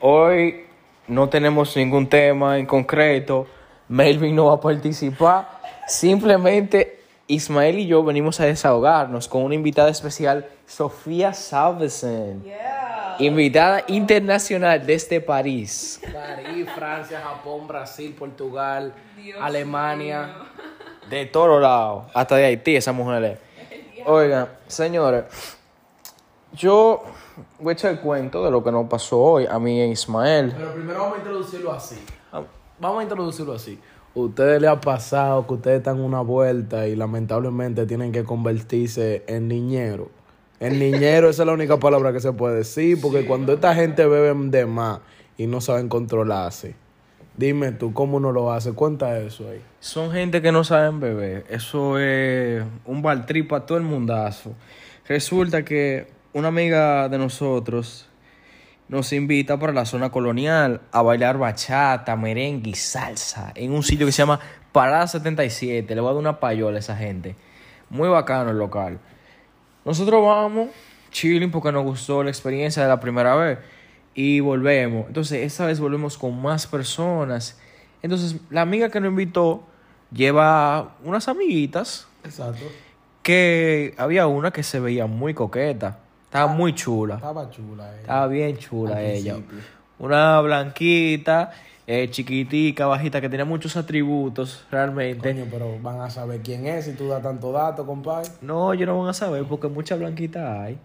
Hoy no tenemos ningún tema en concreto. Melvin no va a participar. Simplemente Ismael y yo venimos a desahogarnos con una invitada especial, Sofía Salvesen. Invitada internacional desde París. París, Francia, Japón, Brasil, Portugal, Alemania. De todos lados. Hasta de Haití, esa mujer es. Oigan, señores. Yo voy a echar el cuento de lo que nos pasó hoy a mí e Ismael. Pero primero vamos a introducirlo así. Vamos a introducirlo así. Ustedes les ha pasado que ustedes están una vuelta y lamentablemente tienen que convertirse en niñero. En niñero esa es la única palabra que se puede decir, porque cuando esta gente bebe de más y no saben controlarse, dime tú, ¿cómo uno lo hace? Cuenta eso ahí. Son gente que no saben beber. Eso es un baltrip para todo el mundazo. Resulta que una amiga de nosotros nos invita para la zona colonial a bailar bachata, merengue y salsa en un sitio que se llama Parada 77. Le voy a dar una payola a esa gente. Muy bacano el local. Nosotros vamos chilling porque nos gustó la experiencia de la primera vez y volvemos. Entonces, esta vez volvemos con más personas. Entonces, la amiga que nos invitó lleva unas amiguitas Exacto. que había una que se veía muy coqueta. Estaba muy chula. Estaba chula ella. Estaba bien chula Al ella. principio. Una blanquita, eh, chiquitica, bajita, que tenía muchos atributos realmente. Coño, pero van a saber quién es si tú das tanto dato, compadre. No, yo no van a saber porque mucha blanquita hay.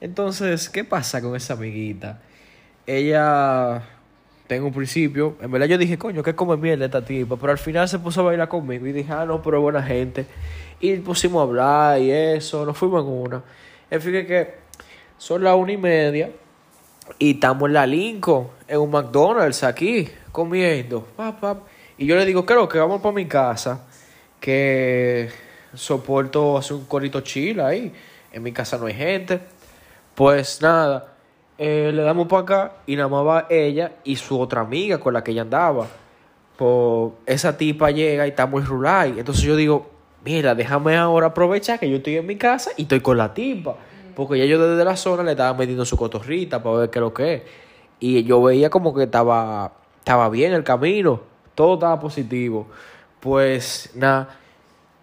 Entonces, ¿qué pasa con esa amiguita? Ella, tengo un principio, en verdad yo dije, coño, ¿qué come mierda esta tipa? Pero al final se puso a bailar conmigo y dije, ah, no, pero buena gente. Y pusimos a hablar y eso, nos fuimos en una. En fin, que son las una y media y estamos en la Lincoln, en un McDonald's aquí, comiendo. Pap, pap. Y yo le digo, creo que vamos para mi casa, que soporto hacer un corito chill ahí. En mi casa no hay gente. Pues nada, eh, le damos para acá y nada más ella y su otra amiga con la que ella andaba. Pues esa tipa llega y está muy rulay. Entonces yo digo, mira, déjame ahora aprovechar que yo estoy en mi casa y estoy con la tipa. Porque ya yo desde la zona le estaba metiendo su cotorrita para ver qué es lo que es. Y yo veía como que estaba, estaba bien el camino. Todo estaba positivo. Pues nada,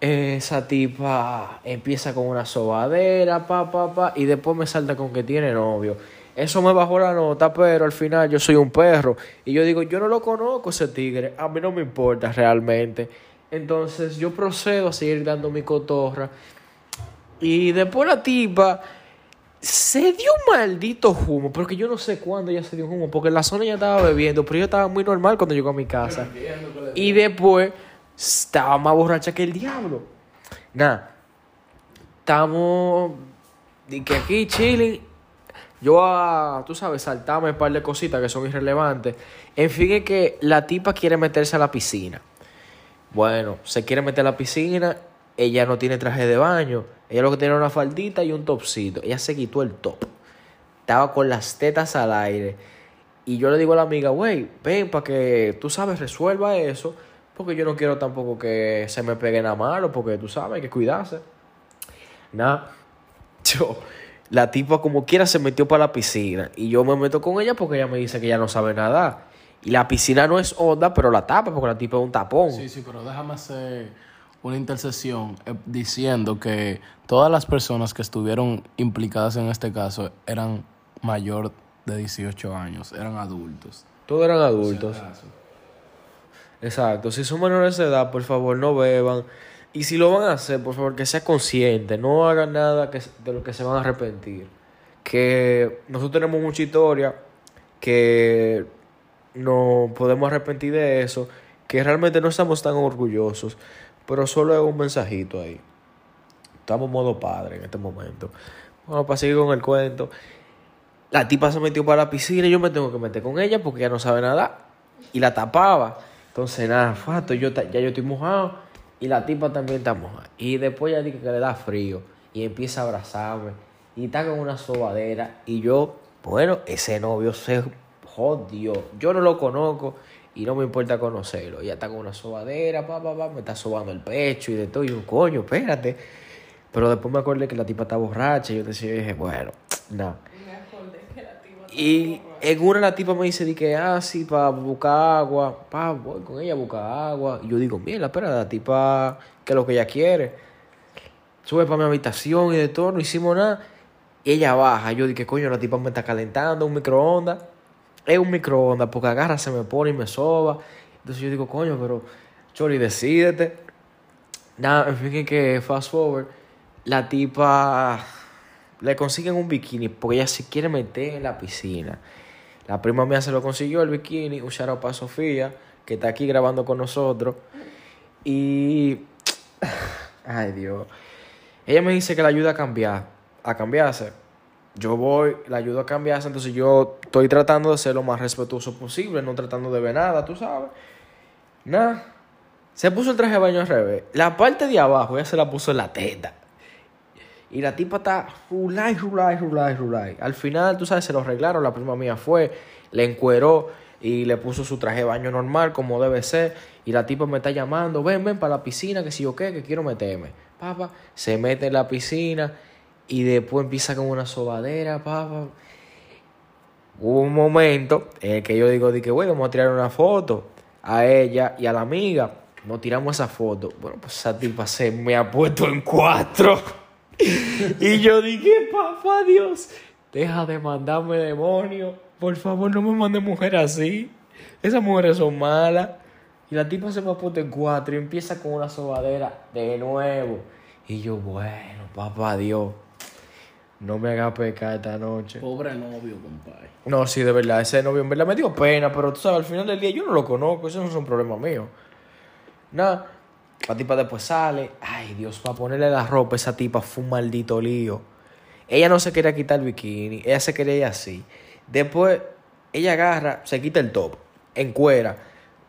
esa tipa empieza con una sobadera, pa, pa, pa, y después me salta con que tiene novio. Eso me bajó la nota, pero al final yo soy un perro. Y yo digo, yo no lo conozco ese tigre, a mí no me importa realmente. Entonces yo procedo a seguir dando mi cotorra. Y después la tipa se dio un maldito humo, porque yo no sé cuándo ella se dio un humo, porque en la zona ya estaba bebiendo, pero yo estaba muy normal cuando llegó a mi casa. Y después estaba más borracha que el diablo. Nada, estamos y que aquí chilling. Yo a, tú sabes, saltame un par de cositas que son irrelevantes. En fin, es que la tipa quiere meterse a la piscina. Bueno, se quiere meter a la piscina. Ella no tiene traje de baño. Ella lo que tiene es una faldita y un topcito. Ella se quitó el top. Estaba con las tetas al aire. Y yo le digo a la amiga, güey, ven para que tú sabes, resuelva eso. Porque yo no quiero tampoco que se me pegue nada malo. Porque tú sabes, hay que cuidarse. Nada. Yo, la tipa como quiera se metió para la piscina. Y yo me meto con ella porque ella me dice que ella no sabe nadar. Y la piscina no es honda, pero la tapa porque la tipa es un tapón. Sí, sí, pero déjame hacer una intercesión eh, diciendo que todas las personas que estuvieron implicadas en este caso eran mayor de 18 años, eran adultos. Todos eran adultos. Exacto. Si son menores de edad, por favor, no beban. Y si lo van a hacer, por favor, que sea consciente. No hagan nada que, de lo que se van a arrepentir. Que nosotros tenemos mucha historia que no podemos arrepentir de eso. Que realmente no estamos tan orgullosos. Pero solo es un mensajito ahí. Estamos modo padre en este momento. Bueno, para seguir con el cuento. La tipa se metió para la piscina y yo me tengo que meter con ella porque ella no sabe nada. Y la tapaba. Entonces, nada, fato, yo, ya yo estoy mojado. Y la tipa también está mojada. Y después ya dice que le da frío. Y empieza a abrazarme. Y está con una sobadera. Y yo, bueno, ese novio se jodió. Yo no lo conozco. Y no me importa conocerlo. Ella está con una sobadera, pa, pa, pa, me está sobando el pecho y de todo. Y yo, coño, espérate. Pero después me acordé que la tipa está borracha. Y yo decía, dije, bueno, no. Y en una la tipa me dice, di que, ah, sí, para buscar agua. Pa, voy con ella a buscar agua. Y yo digo, mira, espera, la tipa, que es lo que ella quiere. Sube para mi habitación y de todo, no hicimos nada. Y ella baja. Yo dije, coño, la tipa me está calentando, un microondas. Es un microondas, porque agarra, se me pone y me soba. Entonces yo digo, coño, pero, Chori, decídete. Nada, en fin, que fast forward, la tipa le consiguen un bikini porque ella se quiere meter en la piscina. La prima mía se lo consiguió el bikini, un shout para Sofía, que está aquí grabando con nosotros. Y. Ay, Dios. Ella me dice que la ayuda a cambiar, a cambiarse. Yo voy, la ayudo a cambiarse, entonces yo estoy tratando de ser lo más respetuoso posible, no tratando de ver nada, tú sabes. Nada. Se puso el traje de baño al revés. La parte de abajo ella se la puso en la teta. Y la tipa está rulay, rulay, rulay, rulay. Al final, tú sabes, se lo arreglaron. La prima mía fue, le encueró y le puso su traje de baño normal, como debe ser. Y la tipa me está llamando, ven, ven para la piscina, que si yo qué, que quiero meterme. Papá, se mete en la piscina y después empieza con una sobadera, papá. Hubo un momento en el que yo digo, di que, bueno, vamos a tirar una foto a ella y a la amiga. Nos tiramos esa foto. Bueno, pues esa tipa se me ha puesto en cuatro. y yo dije, papá Dios, deja de mandarme demonio. Por favor, no me mande mujer así. Esas mujeres son malas. Y la tipa se me ha puesto en cuatro y empieza con una sobadera de nuevo. Y yo, bueno, papá Dios, no me haga pecar esta noche. Pobre novio, compadre. No, sí, de verdad, ese novio en verdad me dio pena, pero tú sabes, al final del día yo no lo conozco, eso no es un problema mío. Nada, la tipa después sale, ay Dios, para ponerle la ropa, esa tipa fue un maldito lío. Ella no se quería quitar el bikini, ella se quería ir así. Después, ella agarra, se quita el top, encuera.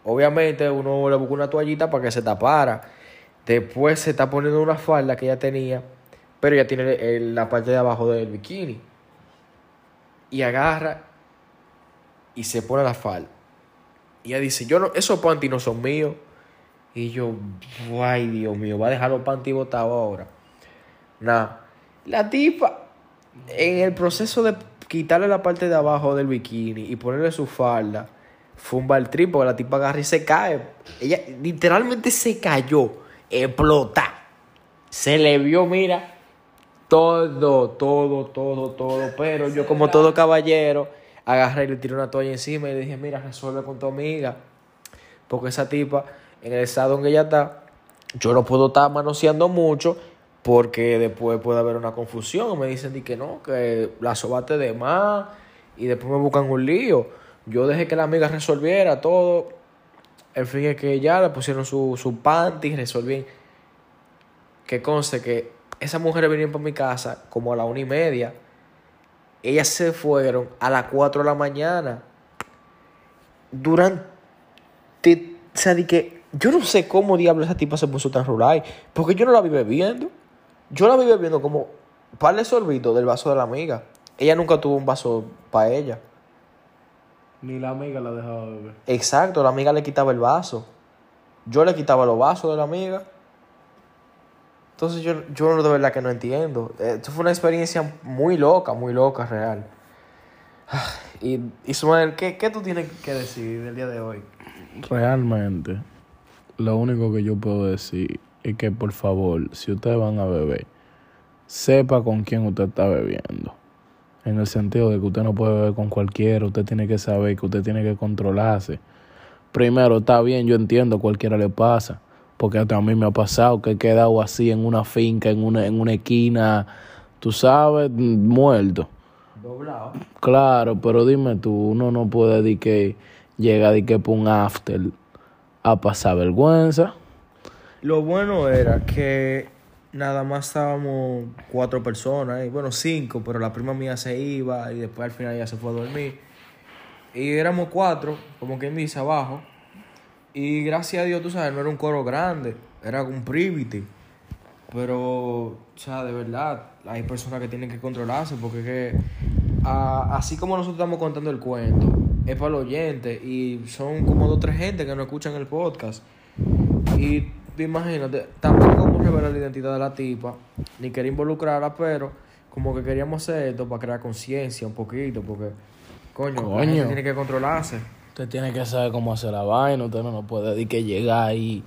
Obviamente uno le busca una toallita para que se tapara. Después se está poniendo una falda que ella tenía, pero ella tiene el- la parte de abajo del bikini. Y agarra y se pone la falda. Y ella dice, yo no, esos panties no son míos. Y yo, ay Dios mío, va a dejar los panties botados ahora. Nada. La tipa, en el proceso de quitarle la parte de abajo del bikini y ponerle su falda, fue mal trip porque la tipa agarra y se cae. Ella literalmente se cayó, explota. Se le vio, mira, todo, todo, todo, todo. Pero yo, como todo caballero, agarré y le tiré una toalla encima y le dije, mira, resuelve con tu amiga. Porque esa tipa, en el estado en que ella está, yo no puedo estar manoseando mucho porque después puede haber una confusión. Me dicen di que no, que la sobate de más y después me buscan un lío. Yo dejé que la amiga resolviera todo. En fin, es que ya le pusieron su, su panty, resolví. Que conste que esas mujeres venían para mi casa como a la una y media. Ellas se fueron a las 4 de la mañana. Durante. O sea, que. Yo no sé cómo diablo esa tipa se puso tan rural. Porque yo no la vi bebiendo. Yo la vi bebiendo como. Par de sorbito del vaso de la amiga. Ella nunca tuvo un vaso para ella. Ni la amiga la dejaba beber. Exacto, la amiga le quitaba el vaso. Yo le quitaba los vasos de la amiga. Entonces yo, yo de verdad que no entiendo. Eh, Esto fue una experiencia muy loca, muy loca, real. Y Ismael, ¿qué, ¿qué tú tienes que decir del día de hoy? Realmente, lo único que yo puedo decir es que por favor, si ustedes van a beber, sepa con quién usted está bebiendo. En el sentido de que usted no puede beber con cualquiera, usted tiene que saber que usted tiene que controlarse. Primero, está bien, yo entiendo, cualquiera le pasa, porque mí me ha pasado que he quedado así en una finca, en una, en una esquina, tú sabes, muerto. Doblado. Claro, pero dime tú, uno no puede decir que llega de que por un after a pasar vergüenza. Lo bueno era que nada más estábamos cuatro personas, y bueno, cinco, pero la prima mía se iba y después al final ya se fue a dormir. Y éramos cuatro, como quien dice, abajo. Y gracias a Dios, tú sabes, no era un coro grande, era un privity. Pero, o sea, de verdad, hay personas que tienen que controlarse porque que, a- así como nosotros estamos contando el cuento, es para los oyentes y son como dos o tres gente que no escuchan el podcast. Y imagínate, tampoco como revelar la identidad de la tipa, ni quería involucrarla, pero como que queríamos hacer esto para crear conciencia un poquito, porque Coño, la Coño. gente tiene que controlarse. Usted tiene que saber cómo hacer la vaina. Usted no, no puede decir que llegar ahí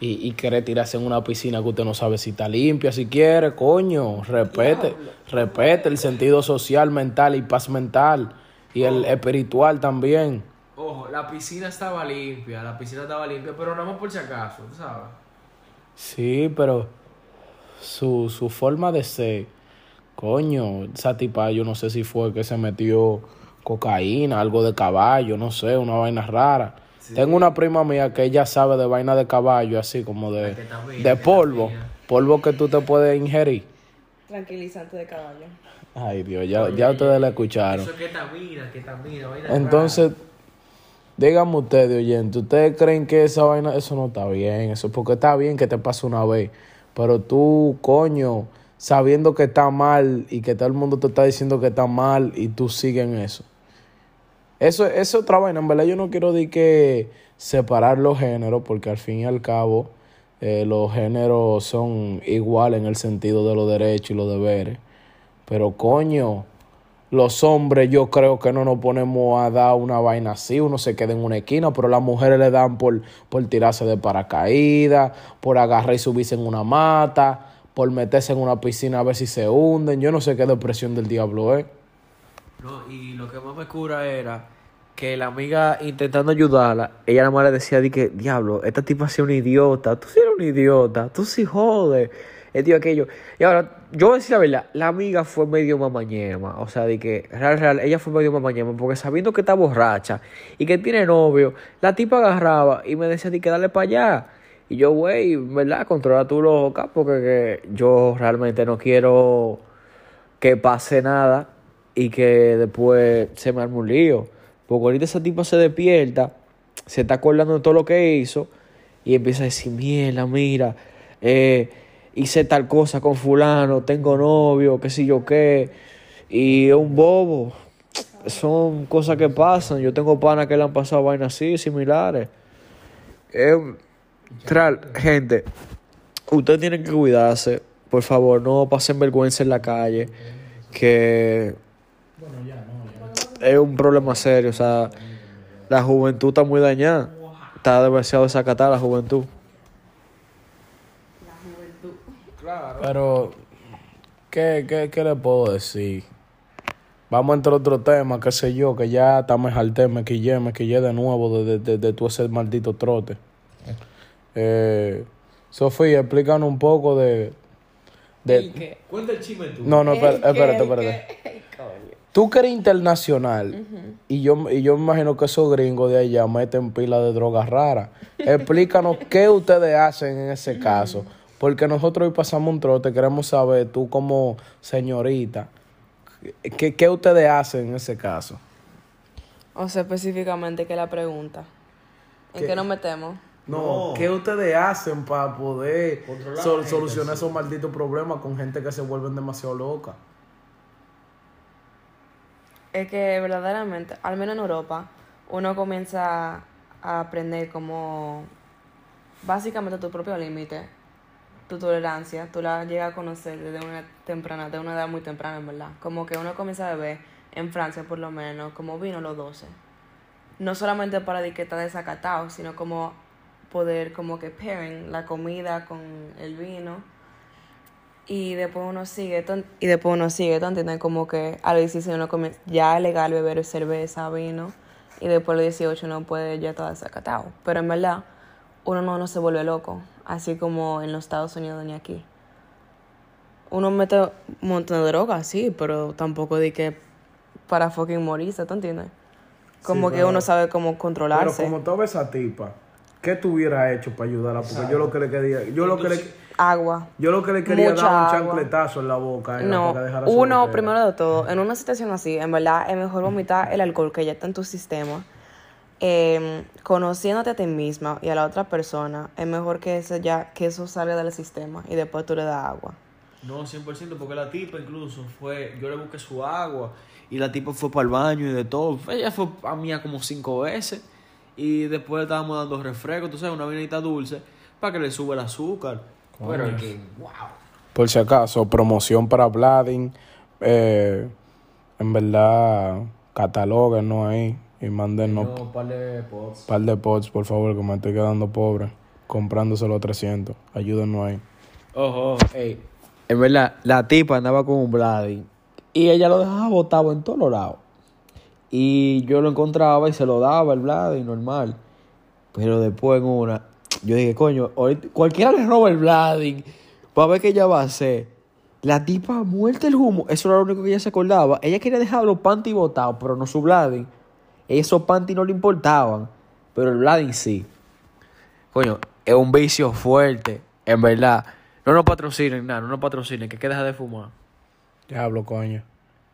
y, y querer tirarse en una piscina que usted no sabe si está limpia, si quiere. Coño, respete, respete el sentido social, mental y paz mental. Y el espiritual también. Ojo, la piscina estaba limpia, la piscina estaba limpia, pero nada más por si acaso, ¿tú ¿sabes? Sí, pero su, su forma de ser, coño, esa tipa, yo no sé si fue que se metió cocaína, algo de caballo, no sé, una vaina rara. Tengo una prima mía que ella sabe de vaina de caballo, así como de, de polvo, polvo que tú te puedes ingerir. Tranquilizante de caballo. Ay, Dios, ya, ya ustedes la escucharon. Eso es ketamina, ketamina, vaina Entonces, díganme ustedes, oyente, ¿ustedes creen que esa vaina, eso no está bien? Eso porque está bien que te pase una vez, pero tú, coño, sabiendo que está mal y que todo el mundo te está diciendo que está mal y tú sigues en eso. Eso es otra vaina, en verdad yo no quiero decir que separar los géneros, porque al fin y al cabo eh, los géneros son iguales en el sentido de los derechos y los deberes. Pero coño, los hombres yo creo que no nos ponemos a dar una vaina así, uno se queda en una esquina, pero las mujeres le dan por, por tirarse de paracaídas, por agarrar y subirse en una mata, por meterse en una piscina a ver si se hunden. Yo no sé qué depresión del diablo es. No, y lo que más me cura era que la amiga intentando ayudarla, ella nada más le decía di que, diablo, esta tipa ha sido un idiota, tú sí eres un idiota, tú sí jodes, esto y aquello. Y ahora, yo voy a decir la verdad, la amiga fue medio mamañema, o sea, de que, real, real, ella fue medio mamañema, porque sabiendo que está borracha y que tiene novio, la tipa agarraba y me decía, di que dale para allá. Y yo, güey, ¿verdad? Controla tu loca, porque que yo realmente no quiero que pase nada y que después se me arme un lío. Porque ahorita esa tipa se despierta, se está acordando de todo lo que hizo y empieza a decir, mierda, mira, eh, hice tal cosa con fulano, tengo novio, qué sé yo qué, y es un bobo. Son cosas que pasan. Yo tengo panas que le han pasado vainas así, similares. Es Tral, gente, ustedes tienen que cuidarse. Por favor, no pasen vergüenza en la calle. Que es un problema serio. O sea, la juventud está muy dañada. Está demasiado desacatada la juventud. Pero, ¿qué, qué, qué le puedo decir? Vamos a entrar a otro tema, qué sé yo, que ya está me jalté, me quillé, me quillé de nuevo de, de, de, de todo ese maldito trote. Eh, Sofía, explícanos un poco de... de Cuenta el chisme tú. no, no, espérate, espérate, espérate. Tú que eres internacional y, yo, y yo me imagino que esos gringos de allá meten pila de drogas raras. Explícanos qué ustedes hacen en ese caso. Porque nosotros hoy pasamos un trote, queremos saber, tú como señorita, ¿qué, qué ustedes hacen en ese caso? O sea, específicamente, ¿qué es la pregunta? ¿En qué, nos metemos? No, ¿qué ustedes hacen para poder sol- solucionar esos malditos problemas con gente que se vuelven demasiado locas? Es que verdaderamente, al menos en Europa, uno comienza a aprender como básicamente tu propio límite, tu tolerancia, tú la llegas a conocer desde una temprana, de una edad muy temprana, en verdad. Como que uno comienza a beber, en Francia por lo menos, como vino a los 12. No solamente para está desacatado, sino como poder como que pairing la comida con el vino. Y después uno sigue y después uno sigue como que a los 16 uno comienza ya es legal beber cerveza vino y después a los 18 uno puede ya estar desacatado. Pero en verdad uno no, no se vuelve loco así como en los Estados Unidos ni aquí. Uno mete un montón de drogas sí pero tampoco de que para fucking morirse ¿tú entiendes? como Sí, que pero- uno sabe cómo Pero controlarse. como tú ves esa tipa, ¿qué tú hubieras hecho para ayudarla? Porque yo lo que le quería, yo lo que le, agua yo lo que le quería Mucha dar un agua. chancletazo en la boca era No, uno, primero de todo, en una situación así, en verdad es mejor vomitar el alcohol que ya está en tu sistema. Eh, conociéndote a ti misma y a la otra persona, es mejor que, ya, que eso salga del sistema y después tú le das agua. No, 100%, porque la tipa incluso fue, yo le busqué su agua y la tipa fue para el baño y de todo. Ella fue a mí como cinco veces y después le estábamos dando refresco, tú sabes, una vinita dulce para que le suba el azúcar. Pero que, wow. Por si acaso, promoción para Vladin. eh, en verdad, Catalóguenos ahí y mándenos un No, par de pods. par de pods, por favor, que me estoy quedando pobre. Comprándoselo a 300. Ayúdenos ahí. Ojo, ey. En verdad, la tipa andaba con un Vladi y ella lo dejaba botado en todos lados. Y yo lo encontraba y se lo daba el Vladi normal. Pero después en una, yo dije, coño, cualquiera le roba el Vladi para ver qué ella va a hacer. La tipa muerta el humo, eso era lo único que ella se acordaba. Ella quería dejar los panties botados, pero no su Vladi. Esos panties no le importaban, pero el Vladi sí. Coño, es un vicio fuerte, en verdad. No nos patrocinen nada, no nos patrocinen, que hay de fumar. Diablo, coño.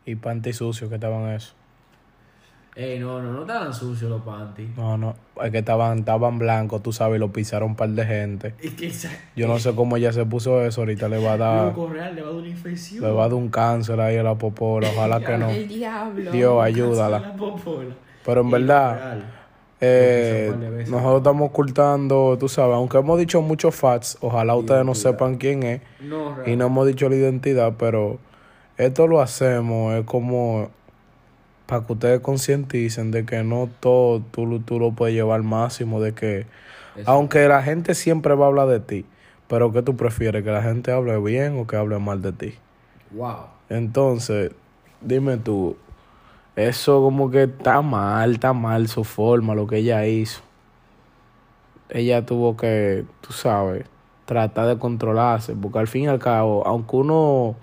Y panty sucio que estaban eso. Ey, no, no, no estaban sucios los panties. No, no. Es que estaban, estaban blancos, tú sabes, y lo pisaron un par de gente. Es que esa... Yo no sé cómo ella se puso eso. Ahorita le va a dar, Loco real, le va a dar una infección. le va a dar un cáncer ahí a la popola. Ojalá que no. El diablo. Dios, ayúdala. La popola. Pero en Y verdad, real. eh, nosotros estamos ocultando, tú sabes, aunque hemos dicho muchos facts, ojalá ustedes no sepan quién es. No. Y no hemos dicho la identidad, pero esto lo hacemos, es como para que ustedes concienticen de que no todo tú, lo- tú lo puedes llevar al máximo, de que aunque la gente siempre va a hablar de ti, pero ¿qué tú prefieres? ¿Que la gente hable bien o que hable mal de ti? Wow. Entonces, dime tú, eso como que está mal, está mal su forma, lo que ella hizo. Ella tuvo que, tú sabes, tratar de controlarse, porque al fin y al cabo, aunque uno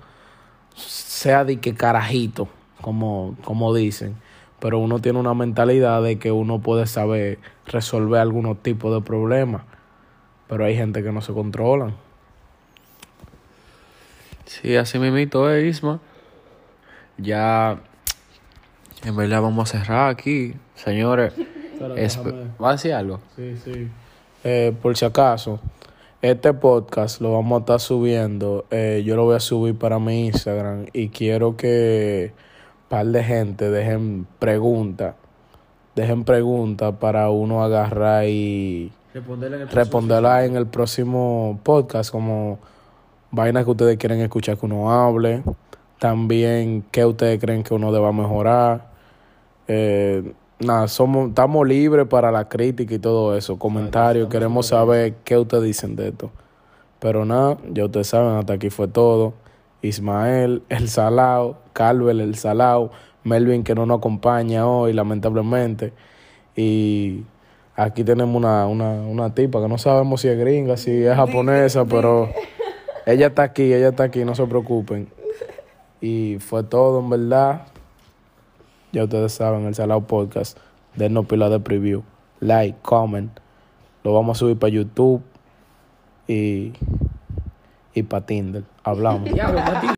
sea de que carajito, como, como dicen, pero uno tiene una mentalidad de que uno puede saber resolver algunos tipos de problemas, pero hay gente que no se controlan. Sí, así mismito es, Isma. Ya, en verdad vamos a cerrar aquí, señores. ¿Va a decir algo? Sí, sí. Eh, por si acaso, este podcast lo vamos a estar subiendo. eh, yo lo voy a subir para mi Instagram y quiero que par de gente dejen preguntas. Dejen preguntas para uno agarrar y en responderla en el próximo podcast como vainas que ustedes quieren escuchar que uno hable. También qué ustedes creen que uno deba mejorar. Eh, nada, somos, estamos libres para la crítica y todo eso. Comentarios, queremos saber qué ustedes dicen de esto. Pero nada, ya ustedes saben, hasta aquí fue todo. Ismael, el Salao, Calvel, el Salao, Melvin que no nos acompaña hoy, lamentablemente. Y aquí tenemos una, una, una tipa que no sabemos si es gringa, si es japonesa, pero ella está aquí, ella está aquí, no se preocupen. Y fue todo, en verdad. Ya ustedes saben, el Salao Podcast. Denos pila de preview. Like, comment. Lo vamos a subir para YouTube y, y para Tinder. Hablamos.